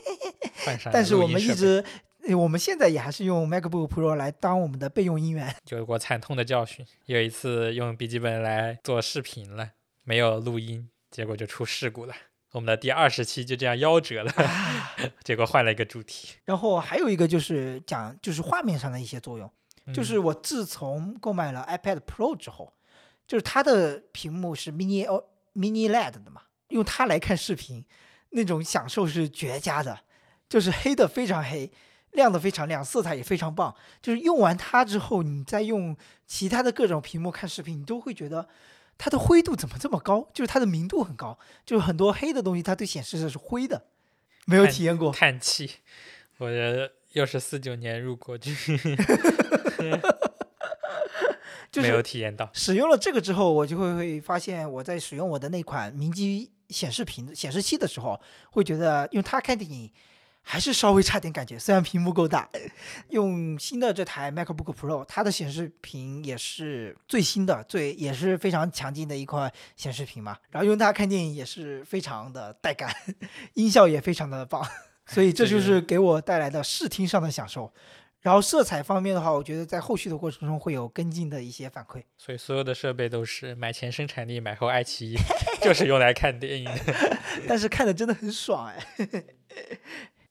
*laughs* 换上了但是我们一直，呃我们现在也还是用 MacBook Pro 来当我们的备用音源。*laughs* 有过惨痛的教训。有一次用笔记本来做视频了，没有录音，结果就出事故了。我们的第二十期就这样夭折了，*laughs* 结果换了一个主题，然后还有一个就是讲就是画面上的一些作用，就是嗯我自从购买了 iPad Pro 之后，就是它的屏幕是 mini O mini LED 的嘛，用它来看视频，那种享受是绝佳的，就是黑的非常黑，亮的非常亮，色彩也非常棒。就是用完它之后，你再用其他的各种屏幕看视频，你都会觉得它的灰度怎么这么高？就是它的明度很高，就是很多黑的东西它都显示的是灰的，没有体验过。叹气。我觉得又是四九年入国军，*laughs* 没有就是体验到。使用了这个之后，我就会会发现我在使用我的那款明基显示屏显示器的时候，会觉得用它看电影还是稍微差点感觉，虽然屏幕够大。用新的这台 MacBook Pro，它的显示屏也是最新的，最也是非常强劲的一块显示屏嘛。然后用它看电影也是非常的带感，音效也非常的棒，所以这这个就是给我带来的视听上的享受。然后色彩方面的话，我觉得在后续的过程中会有跟进的一些反馈。所以所有的设备都是买前生产力，买后爱奇艺，*laughs* 就是用来看电影。*laughs* 但是看的真的很爽哎。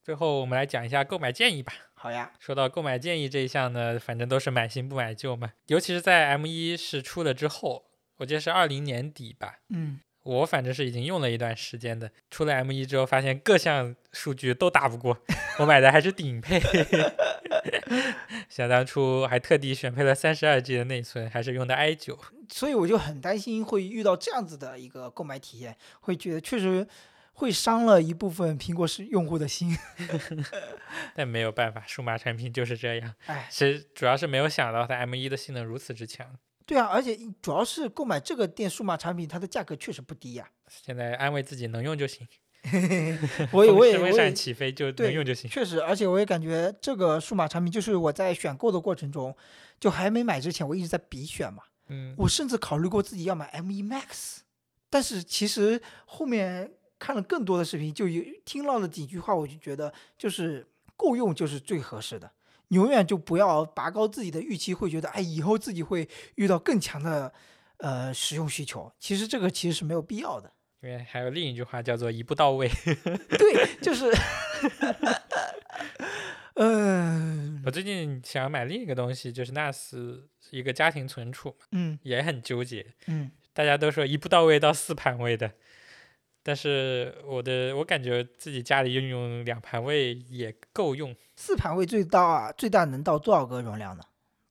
最后我们来讲一下购买建议吧。好呀，说到购买建议这一项呢，反正都是买新不买旧嘛。尤其是在 M 一是出了之后，我记得是二零年底吧，嗯，我反正是已经用了一段时间的。出了 M 一之后，发现各项数据都打不过，我买的还是顶配。*laughs* 想当初还特地选配了三十二 G 的内存，还是用的 i 九。所以我就很担心会遇到这样子的一个购买体验，会觉得确实会伤了一部分苹果是用户的心。*laughs* 但没有办法，数码产品就是这样。哎，其实主要是没有想到它 M 一的性能如此之强。对啊，而且主要是购买这个店数码产品，它的价格确实不低呀、现在安慰自己能用就行，*laughs* 我也我也起飞就能对用就行。确实，而且我也感觉这个数码产品，就是我在选购的过程中，就还没买之前，我一直在比选嘛。嗯，我甚至考虑过自己要买 M1 Max，但是其实后面看了更多的视频，就有听到了几句话，我就觉得就是够用就是最合适的。你永远就不要拔高自己的预期，会觉得哎以后自己会遇到更强的呃使用需求。其实这个其实是没有必要的。因为还有另一句话叫做一步到位。*laughs* 对，就是，*laughs* 嗯我最近想买另一个东西，就是 NAS 一个家庭存储嘛，嗯也很纠结。嗯，大家都说一步到位到四盘位的，但是我的我感觉自己家里用用两盘位也够用。四盘位最大最大能到多少个容量呢？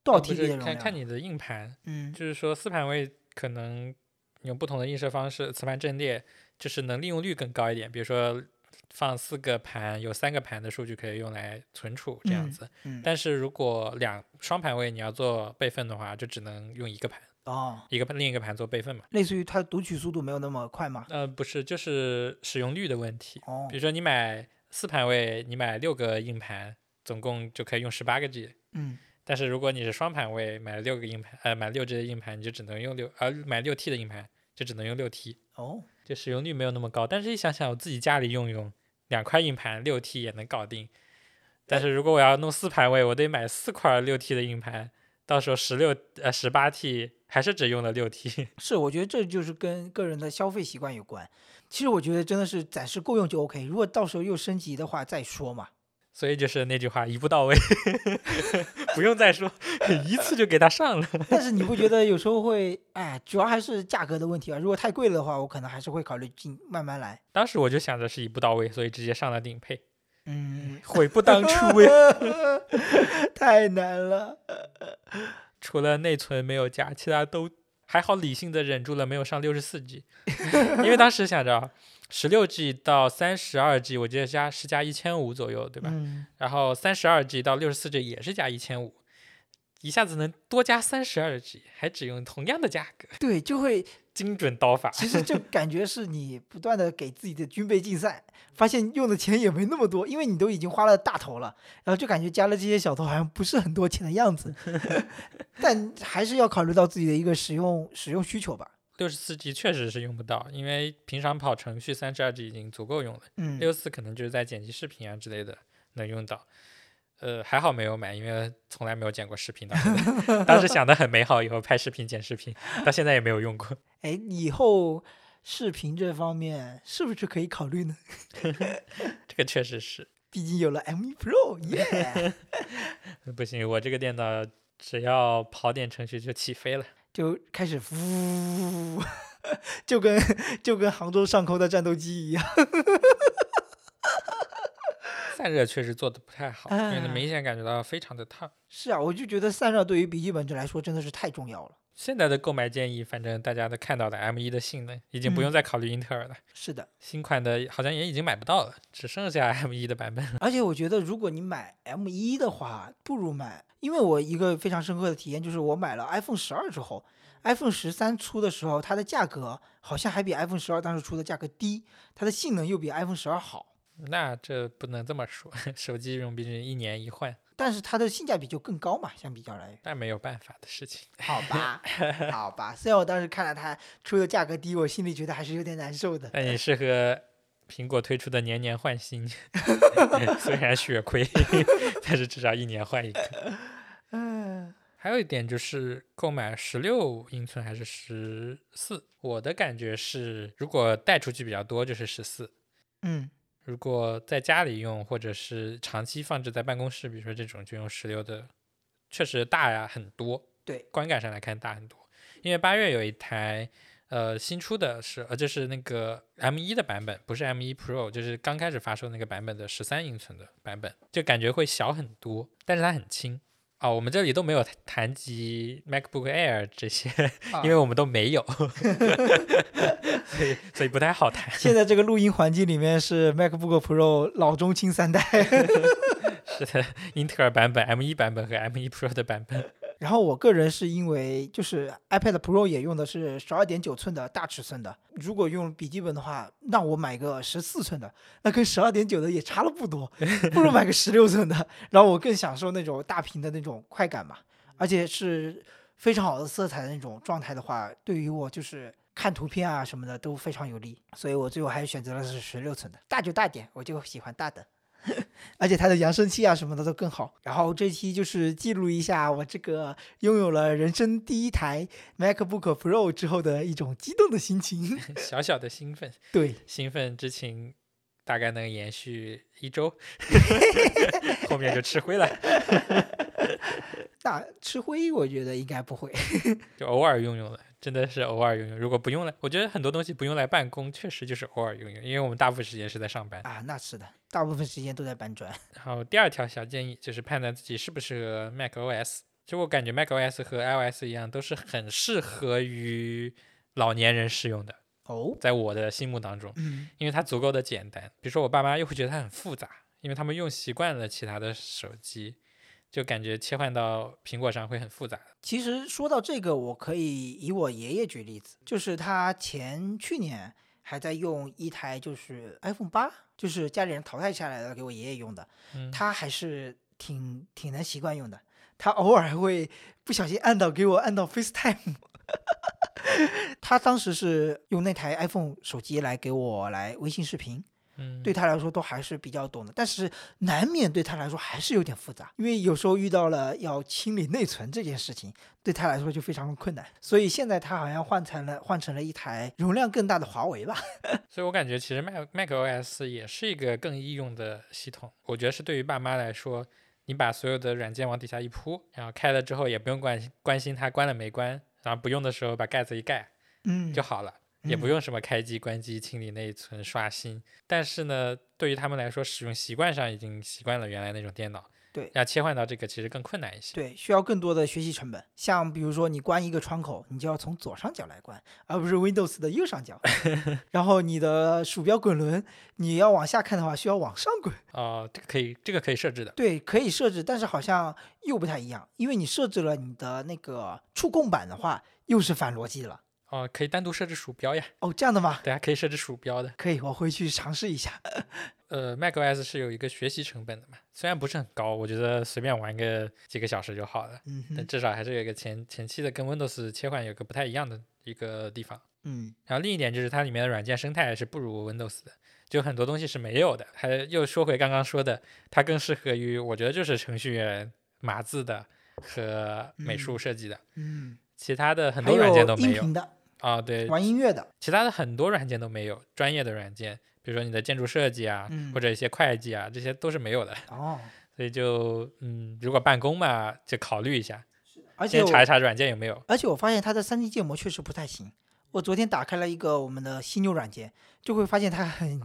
多少哦不 TB 的容量？看看你的硬盘，嗯就是说四盘位可能用不同的映射方式，磁盘阵列就是能利用率更高一点。比如说放四个盘，有三个盘的数据可以用来存储这样嗯子。嗯但是如果两双盘位你要做备份的话，就只能用一个盘，哦，一个盘另一个盘做备份嘛。类似于它读取速度没有那么快嘛？呃，不是，就是使用率的问题。哦比如说你买四盘位，你买六个硬盘，总共就可以用十八个 G。嗯但是如果你是双盘位，买六个硬盘，呃，买六 G 的硬盘，你就只能用六，呃，买六 T 的硬盘就只能用六 T，哦，就使用率没有那么高。但是一想想，我自己家里用用，两块硬盘六 T 也能搞定。但是如果我要弄四盘位，我得买四块六 T 的硬盘，到时候十六呃十八 T 还是只用了六 T。*laughs* 是，我觉得这就是跟个人的消费习惯有关。其实我觉得真的是暂时够用就 OK，如果到时候又升级的话再说嘛。所以就是那句话，一步到位，*laughs* 不用再说，*laughs* 一次就给它上了。但是你不觉得有时候会，哎，主要还是价格的问题吧。如果太贵了的话，我可能还是会考虑进慢慢来。当时我就想着是一步到位，所以直接上了顶配，嗯，悔不当初呀。太难了。除了内存没有加，其他都还好，理性的忍住了没有上六十四 G，*laughs* 因为当时想着十六 G 到三十二 G，我记得加是加一千五左右，对吧？嗯，然后三十二 G 到六十四 G 也是加一千五，一下子能多加三十二 G，还只用同样的价格，对，就会精准刀法。*laughs* 其实就感觉是你不断的给自己的军备竞赛，发现用的钱也没那么多，因为你都已经花了大头了，然后就感觉加了这些小头好像不是很多钱的样子，*laughs* 但还是要考虑到自己的一个使用使用需求吧。六十四 G 确实是用不到，因为平常跑程序三十二 G 已经足够用了，嗯，六四可能就是在剪辑视频啊之类的能用到。呃，还好没有买，因为从来没有剪过视频到现在。当时想的很美好，以后拍视频、剪视频，到现在也没有用过。*laughs* 哎，以后视频这方面是不是可以考虑呢？*laughs* 这个确实是毕竟有了 M1 Pro，耶，*laughs* 不行，我这个电脑只要跑点程序就起飞了。就开始呜，就跟就跟杭州上空的战斗机一样。散热确实做的不太好，因为明显感觉到非常的烫。是啊，我就觉得散热对于笔记本这来说真的是太重要了。现在的购买建议，反正大家都看到的 M1 的性能，已经不用嗯再考虑英特尔了。是的，新款的好像也已经买不到了，只剩下 M1 的版本了。而且我觉得如果你买 M1 的话，不如买，因为我一个非常深刻的体验就是我买了 iPhone 十二之后，iPhone 十三出的时候，它的价格好像还比 iPhone 十二当时出的价格低，它的性能又比 iPhone 十二好。那这不能这么说，*laughs* 手机这种毕竟一年一换，但是它的性价比就更高嘛，相比较来，那没有办法的事情。好吧，*laughs* 好吧。虽然我当时看了它出的价格低，我心里觉得还是有点难受的。那你适合苹果推出的年年换新，*laughs* 虽然血亏，但是至少一年换一个。嗯，还有一点就是购买十六英寸还是十四，我的感觉是，如果带出去比较多就是十四，嗯，如果在家里用或者是长期放置在办公室，比如说这种就用十六的，确实大呀很多。对，观感上来看大很多。因为八月有一台呃新出的是呃就是那个 M 一的版本，不是 M 一 Pro，就是刚开始发售那个版本的十三英寸的版本，就感觉会小很多，但是它很轻。哦，我们这里都没有谈及 MacBook Air 这些，*laughs* 因为我们都没有，所以所以不太好谈。现在这个录音环境里面是 MacBook Pro 老中青三代。*laughs* 是的，英特尔版本、M 1版本和 M 1 Pro 的版本。然后我个人是因为就是 iPad Pro 也用的是十二点九寸的大尺寸的，如果用笔记本的话，那我买个十四寸的，那跟十二点九的也差了不多，不如买个十六寸的，然后我更享受那种大屏的那种快感嘛，而且是非常好的色彩的那种状态的话，对于我就是看图片啊什么的都非常有利，所以我最后还是选择了是十六寸的，大就大点，我就喜欢大的。而且它的扬声器啊什么的都更好。然后这期就是记录一下我这个拥有了人生第一台 MacBook Pro 之后的一种激动的心情。*laughs* 小小的兴奋，对，兴奋之情大概能延续一周，*laughs* 后面就吃灰了，*laughs* 那吃灰我觉得应该不会。就偶尔用用了，真的是偶尔用用。如果不用来，我觉得很多东西不用来办公，确实就是偶尔用用，因为我们大部分时间是在上班。啊，那是的，大部分时间都在搬砖。*laughs* 然后第二条小建议就是判断自己适不适合 macOS。就我感觉 macOS 和 iOS 一样，都是很适合于老年人使用的，哦，在我的心目当中，嗯，因为它足够的简单。比如说我爸妈又会觉得它很复杂，因为他们用习惯了其他的手机，就感觉切换到苹果上会很复杂。其实说到这个，我可以以我爷爷举例子，就是他前去年还在用一台就是 iPhone 八，就是家里人淘汰下来的给我爷爷用的，嗯，他还是挺挺能习惯用的。他偶尔还会不小心按到给我按到 FaceTime。*laughs* 他当时是用那台 iPhone 手机来给我来微信视频，嗯，对他来说都还是比较懂的，但是难免对他来说还是有点复杂，因为有时候遇到了要清理内存这件事情，对他来说就非常的困难。所以现在他好像换成了换成了一台容量更大的华为吧。*laughs* 所以我感觉其实 Mac macOS 也是一个更易用的系统。我觉得是对于爸妈来说，你把所有的软件往底下一铺，然后开了之后也不用关关心它关了没关，然后不用的时候把盖子一盖嗯，就好了。也不嗯用什么开机、关机、清理内存、刷新，但是呢，对于他们来说，使用习惯上已经习惯了原来那种电脑，对要切换到这个其实更困难一些。对，需要更多的学习成本。像比如说你关一个窗口，你就要从左上角来关，而不是 Windows 的右上角。*laughs* 然后你的鼠标滚轮，你要往下看的话，需要往上滚。哦、这个可以，这个可以设置的。对，可以设置，但是好像又不太一样，因为你设置了你的那个触控板的话，又是反逻辑了。哦、可以单独设置鼠标呀，哦，这样的吗？对啊，可以设置鼠标的。可以，我回去尝试一下。*laughs* 呃，macOS 是有一个学习成本的嘛，虽然不是很高，我觉得随便玩个几个小时就好了，嗯，但至少还是有一个前前期的跟 Windows 切换有个不太一样的一个地方。嗯，然后另一点就是它里面的软件生态是不如 Windows 的，就很多东西是没有的。还又说回刚刚说的，它更适合于我觉得就是程序员码字的和美术嗯设计的，嗯，其他的很多软件都有音没有频的，啊。对，玩音乐的，其他的很多软件都没有，专业的软件，比如说你的建筑设计啊，嗯或者一些会计啊，这些都是没有的。哦，*laughs* 所以就嗯，如果办公嘛，就考虑一下，而且先查一查软件有没有。而且我发现它的 3D 建模确实不太行。我昨天打开了一个我们的犀牛软件，就会发现它很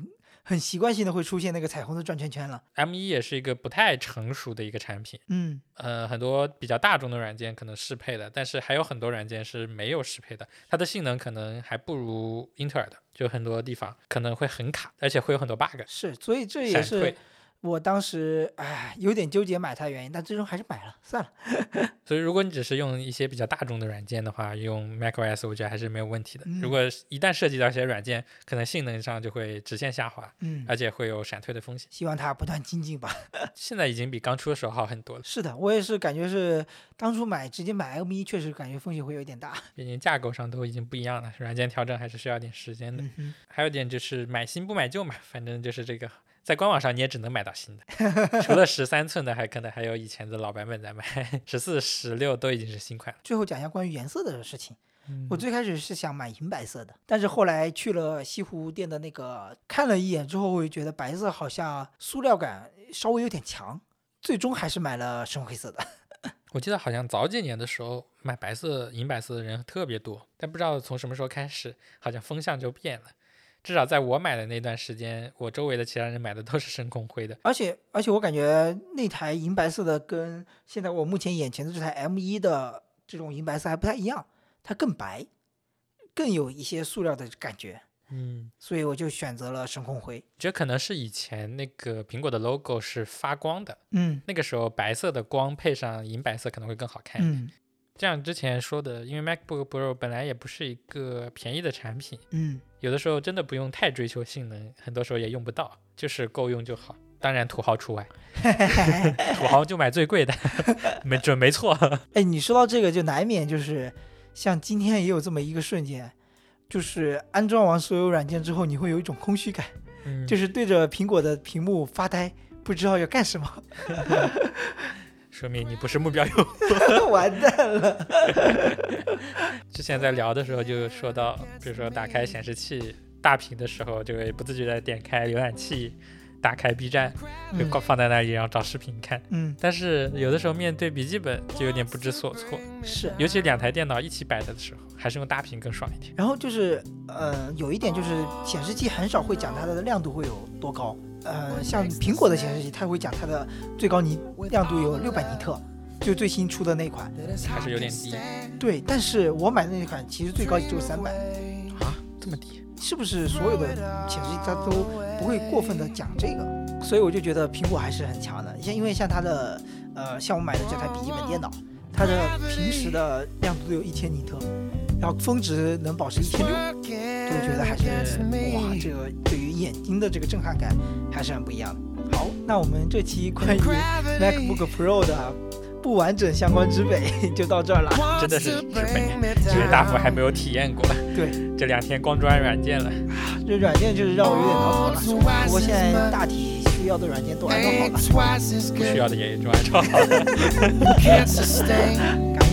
很习惯性的会出现那个彩虹的转圈圈了。M 一也是一个不太成熟的一个产品，嗯，呃，很多比较大众的软件可能适配的，但是还有很多软件是没有适配的，它的性能可能还不如英特尔的，就很多地方可能会很卡，而且会有很多 bug。是，所以这也是退我当时唉有点纠结买它的原因，但最终还是买了，算了。*laughs* 所以，如果你只是用一些比较大众的软件的话，用 macOS 我觉得还是没有问题的。嗯如果一旦涉及到一些软件，可能性能上就会直线下滑，嗯，而且会有闪退的风险。希望它不断精进吧。*laughs* 现在已经比刚出的时候好很多了，是的，我也是感觉是当初买直接买 M1，确实感觉风险会有点大。毕竟架构上都已经不一样了，软件调整还是需要点时间的。嗯，还有点就是买新不买旧嘛，反正就是这个，在官网上你也只能买到新的，除了十三寸的，还可能还有以前的老版本在卖，十四、十六都已经是新款了。最后讲一下关于颜色的事情。嗯我最开始是想买银白色的，但是后来去了西湖店的那个看了一眼之后，我就觉得白色好像塑料感稍微有点强，最终还是买了深灰色的。*laughs* 我记得好像早几年的时候买白色、银白色的人特别多，但不知道从什么时候开始，好像风向就变了。至少在我买的那段时间，我周围的其他人买的都是深空灰的。而且而且我感觉那台银白色的跟现在我目前眼前的这台 M 一的这种银白色还不太一样，它更白，更有一些塑料的感觉，嗯，所以我就选择了深空灰。觉得可能是以前那个苹果的 logo 是发光的，嗯那个时候白色的光配上银白色可能会更好看一点。嗯这样之前说的，因为 MacBook Pro 本来也不是一个便宜的产品，嗯，有的时候真的不用太追求性能，很多时候也用不到，就是够用就好。当然土豪除外，*laughs* 土豪就买最贵的，*laughs* 没准没错。哎，你说到这个，就难免就是像今天也有这么一个瞬间，就是安装完所有软件之后，你会有一种空虚感，嗯，就是对着苹果的屏幕发呆，不知道要干什么，*laughs* 说明你不是目标用户。*laughs* 完蛋了。*laughs* 之前在聊的时候就说到，比如说打开显示器大屏的时候，就会不自觉的点开浏览器，打开 B 站，就嗯放放在那里，然后找视频看。嗯，但是有的时候面对笔记本就有点不知所措，是。尤其两台电脑一起摆着的时候，还是用大屏更爽一点。然后就是，呃，有一点就是显示器很少会讲它的亮度会有多高。呃，像苹果的显示器，它会讲它的最高尼亮度有六百尼特，就最新出的那款。还是有点低对，但是我买的那款其实最高也就三百，啊，这么低？是不是所有的显示器它都不会过分的讲这个？所以我就觉得苹果还是很强的。像因为像它的，呃，像我买的这台笔记本电脑，它的平时的亮度都有一千尼特，然后峰值能保持一千六，就觉得还是哇，这个对于眼睛的这个震撼感还是很不一样的。好，那我们这期关于 MacBook Pro 的不完整相关之美 *laughs* 就到这儿了。真的是之美，其实大福还没有体验过。对，这两天光装软件了。这软件就是让我有点挠头了。不过现在大体需要的软件都安装好了。不需要的也就按照好了。*laughs* *laughs* 感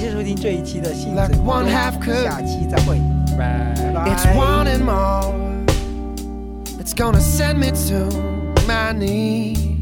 谢收听这一期的信 Like 嘴不 one 中 half could. 下期再会，right. It's wanting more. It's gonna send me to my knees.